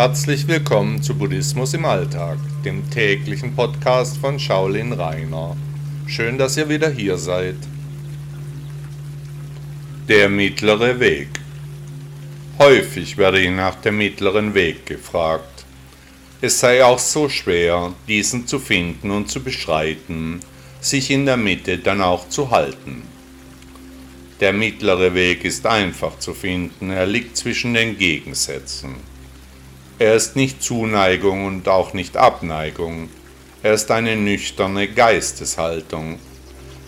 Herzlich willkommen zu Buddhismus im Alltag, dem täglichen Podcast von Shaolin Rainer. Schön, dass ihr wieder hier seid. Der mittlere Weg. Häufig werde ich nach dem mittleren Weg gefragt. Es sei auch so schwer, diesen zu finden und zu beschreiten, sich in der Mitte dann auch zu halten. Der mittlere Weg ist einfach zu finden, er liegt zwischen den Gegensätzen. Er ist nicht Zuneigung und auch nicht Abneigung, er ist eine nüchterne Geisteshaltung.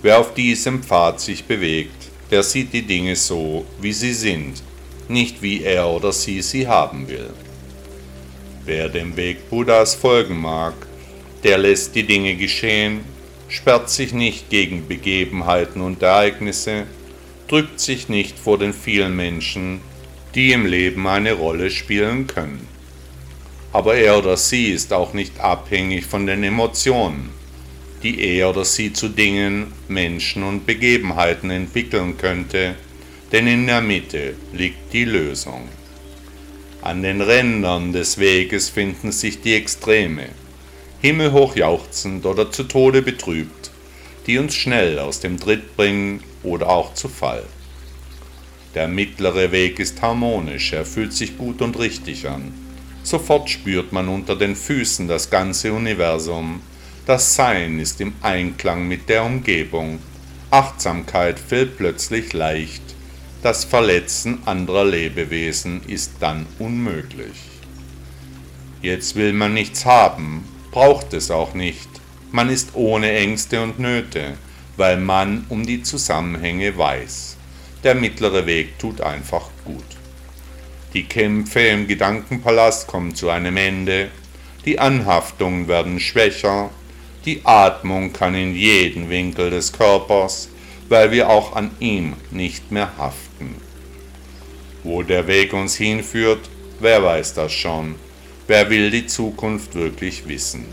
Wer auf diesem Pfad sich bewegt, der sieht die Dinge so, wie sie sind, nicht wie er oder sie sie haben will. Wer dem Weg Buddhas folgen mag, der lässt die Dinge geschehen, sperrt sich nicht gegen Begebenheiten und Ereignisse, drückt sich nicht vor den vielen Menschen, die im Leben eine Rolle spielen können. Aber er oder sie ist auch nicht abhängig von den Emotionen, die er oder sie zu Dingen, Menschen und Begebenheiten entwickeln könnte, denn in der Mitte liegt die Lösung. An den Rändern des Weges finden sich die Extreme, himmelhoch jauchzend oder zu Tode betrübt, die uns schnell aus dem Tritt bringen oder auch zu Fall. Der mittlere Weg ist harmonisch, er fühlt sich gut und richtig an. Sofort spürt man unter den Füßen das ganze Universum. Das Sein ist im Einklang mit der Umgebung. Achtsamkeit fällt plötzlich leicht. Das Verletzen anderer Lebewesen ist dann unmöglich. Jetzt will man nichts haben, braucht es auch nicht. Man ist ohne Ängste und Nöte weil man um die Zusammenhänge weiß. Der mittlere Weg tut einfach gut. Die Kämpfe im Gedankenpalast kommen zu einem Ende, die Anhaftungen werden schwächer, die Atmung kann in jeden Winkel des Körpers, weil wir auch an ihm nicht mehr haften. Wo der Weg uns hinführt, wer weiß das schon? Wer will die Zukunft wirklich wissen?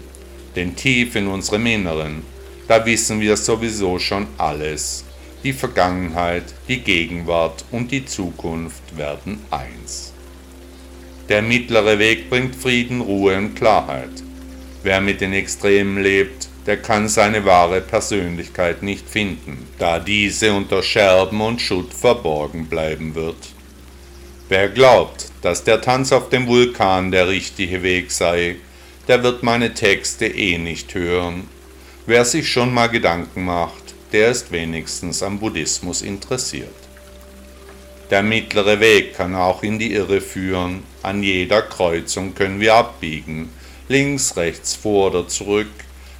Denn tief in unserem Inneren da wissen wir sowieso schon alles. Die Vergangenheit, die Gegenwart und die Zukunft werden eins. Der mittlere Weg bringt Frieden, Ruhe und Klarheit. Wer mit den Extremen lebt, der kann seine wahre Persönlichkeit nicht finden, da diese unter Scherben und Schutt verborgen bleiben wird. Wer glaubt, dass der Tanz auf dem Vulkan der richtige Weg sei, der wird meine Texte eh nicht hören Wer sich schon mal Gedanken macht, der ist wenigstens am Buddhismus interessiert. Der mittlere Weg kann auch in die Irre führen. An jeder Kreuzung können wir abbiegen, links, rechts, vor oder zurück.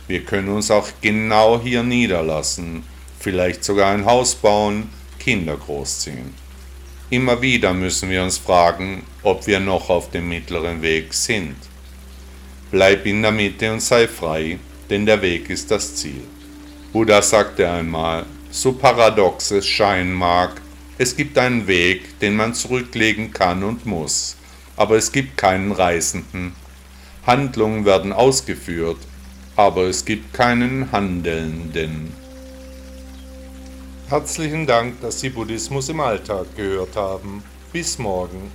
Wir können uns auch genau hier niederlassen, vielleicht sogar ein Haus bauen, Kinder großziehen. Immer wieder müssen wir uns fragen, ob wir noch auf dem mittleren Weg sind. Bleib in der Mitte und sei frei, denn der Weg ist das Ziel. Buddha sagte einmal, so paradox es scheinen mag, es gibt einen Weg, den man zurücklegen kann und muss, aber es gibt keinen Reisenden. Handlungen werden ausgeführt, aber es gibt keinen Handelnden. Herzlichen Dank, dass Sie Buddhismus im Alltag gehört haben. Bis morgen.